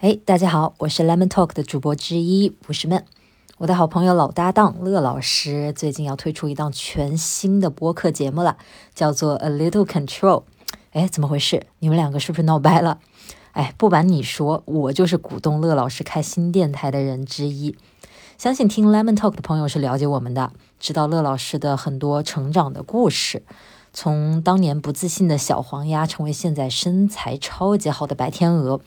哎，大家好，我是 Lemon Talk 的主播之一，不是闷。我的好朋友老搭档乐老师最近要推出一档全新的播客节目了，叫做 A Little Control。哎，怎么回事？你们两个是不是闹掰了？哎，不瞒你说，我就是鼓动乐老师开新电台的人之一。相信听 Lemon Talk 的朋友是了解我们的，知道乐老师的很多成长的故事，从当年不自信的小黄鸭，成为现在身材超级好的白天鹅。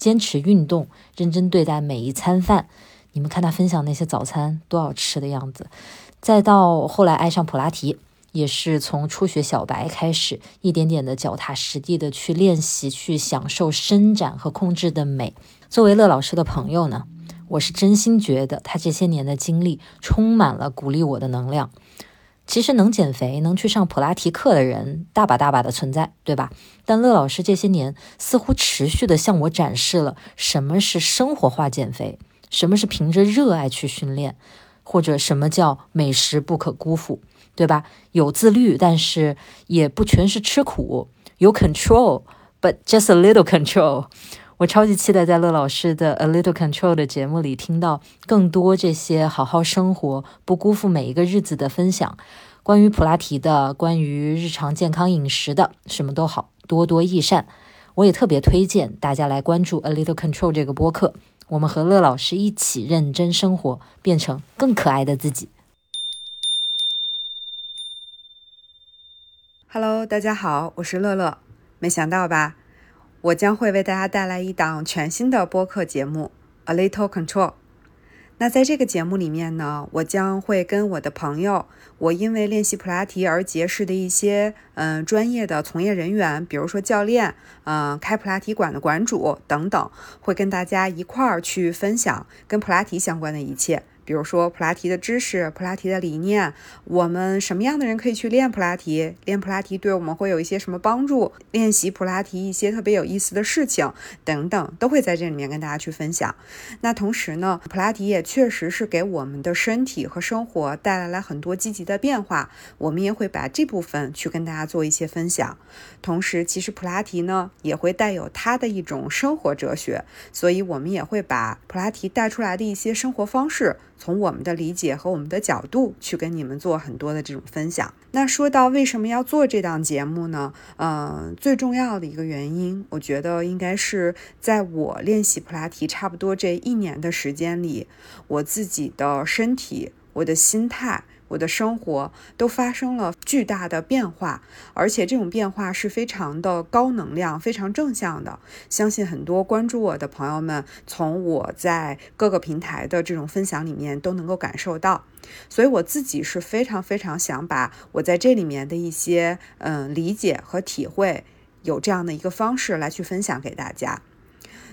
坚持运动，认真对待每一餐饭。你们看他分享那些早餐多好吃的样子，再到后来爱上普拉提，也是从初学小白开始，一点点的脚踏实地的去练习，去享受伸展和控制的美。作为乐老师的朋友呢，我是真心觉得他这些年的经历充满了鼓励我的能量。其实能减肥、能去上普拉提课的人大把大把的存在，对吧？但乐老师这些年似乎持续的向我展示了什么是生活化减肥，什么是凭着热爱去训练，或者什么叫美食不可辜负，对吧？有自律，但是也不全是吃苦，有 control，but just a little control。我超级期待在乐老师的 A Little Control 的节目里听到更多这些好好生活、不辜负每一个日子的分享，关于普拉提的，关于日常健康饮食的，什么都好，多多益善。我也特别推荐大家来关注 A Little Control 这个播客，我们和乐老师一起认真生活，变成更可爱的自己。Hello，大家好，我是乐乐，没想到吧？我将会为大家带来一档全新的播客节目《A Little Control》。那在这个节目里面呢，我将会跟我的朋友，我因为练习普拉提而结识的一些嗯专业的从业人员，比如说教练，嗯开普拉提馆的馆主等等，会跟大家一块儿去分享跟普拉提相关的一切。比如说普拉提的知识、普拉提的理念，我们什么样的人可以去练普拉提？练普拉提对我们会有一些什么帮助？练习普拉提一些特别有意思的事情等等，都会在这里面跟大家去分享。那同时呢，普拉提也确实是给我们的身体和生活带来了很多积极的变化，我们也会把这部分去跟大家做一些分享。同时，其实普拉提呢也会带有它的一种生活哲学，所以我们也会把普拉提带出来的一些生活方式。从我们的理解和我们的角度去跟你们做很多的这种分享。那说到为什么要做这档节目呢？呃，最重要的一个原因，我觉得应该是在我练习普拉提差不多这一年的时间里，我自己的身体，我的心态。我的生活都发生了巨大的变化，而且这种变化是非常的高能量、非常正向的。相信很多关注我的朋友们，从我在各个平台的这种分享里面都能够感受到。所以我自己是非常非常想把我在这里面的一些嗯理解和体会，有这样的一个方式来去分享给大家。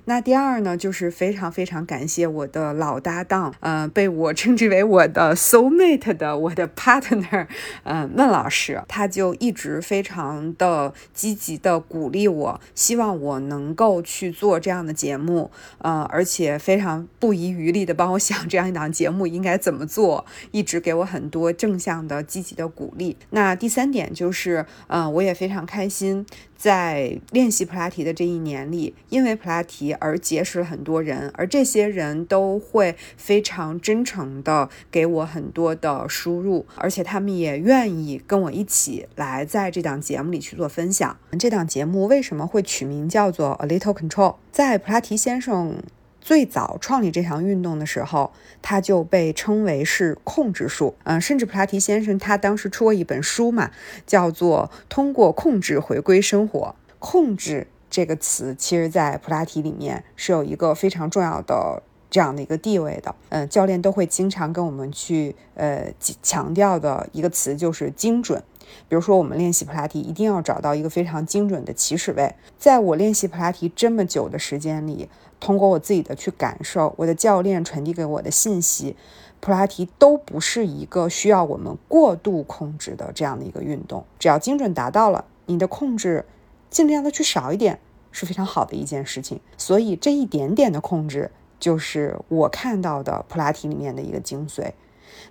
那第二呢，就是非常非常感谢我的老搭档，呃，被我称之为我的 soul mate 的我的 partner，呃，孟老师，他就一直非常的积极的鼓励我，希望我能够去做这样的节目，呃，而且非常不遗余力的帮我想这样一档节目应该怎么做，一直给我很多正向的积极的鼓励。那第三点就是，嗯，我也非常开心。在练习普拉提的这一年里，因为普拉提而结识了很多人，而这些人都会非常真诚的给我很多的输入，而且他们也愿意跟我一起来在这档节目里去做分享。这档节目为什么会取名叫做 A Little Control？在普拉提先生。最早创立这项运动的时候，它就被称为是控制术。嗯，甚至普拉提先生他当时出过一本书嘛，叫做《通过控制回归生活》。控制这个词，其实在普拉提里面是有一个非常重要的这样的一个地位的。嗯，教练都会经常跟我们去呃强调的一个词就是精准。比如说，我们练习普拉提一定要找到一个非常精准的起始位。在我练习普拉提这么久的时间里，通过我自己的去感受，我的教练传递给我的信息，普拉提都不是一个需要我们过度控制的这样的一个运动。只要精准达到了，你的控制尽量的去少一点，是非常好的一件事情。所以这一点点的控制，就是我看到的普拉提里面的一个精髓。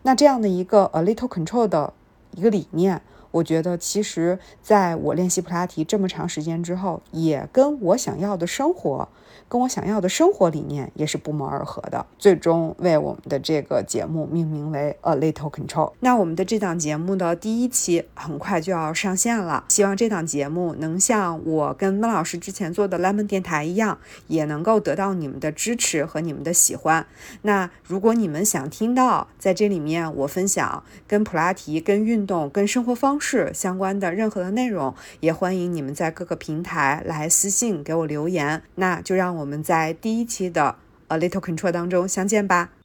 那这样的一个 a little control 的一个理念。我觉得其实在我练习普拉提这么长时间之后，也跟我想要的生活。跟我想要的生活理念也是不谋而合的，最终为我们的这个节目命名为 A Little Control。那我们的这档节目的第一期很快就要上线了，希望这档节目能像我跟温老师之前做的 Lemon 电台一样，也能够得到你们的支持和你们的喜欢。那如果你们想听到在这里面我分享跟普拉提、跟运动、跟生活方方式相关的任何的内容，也欢迎你们在各个平台来私信给我留言。那就让。我们在第一期的 A Little Control 当中相见吧。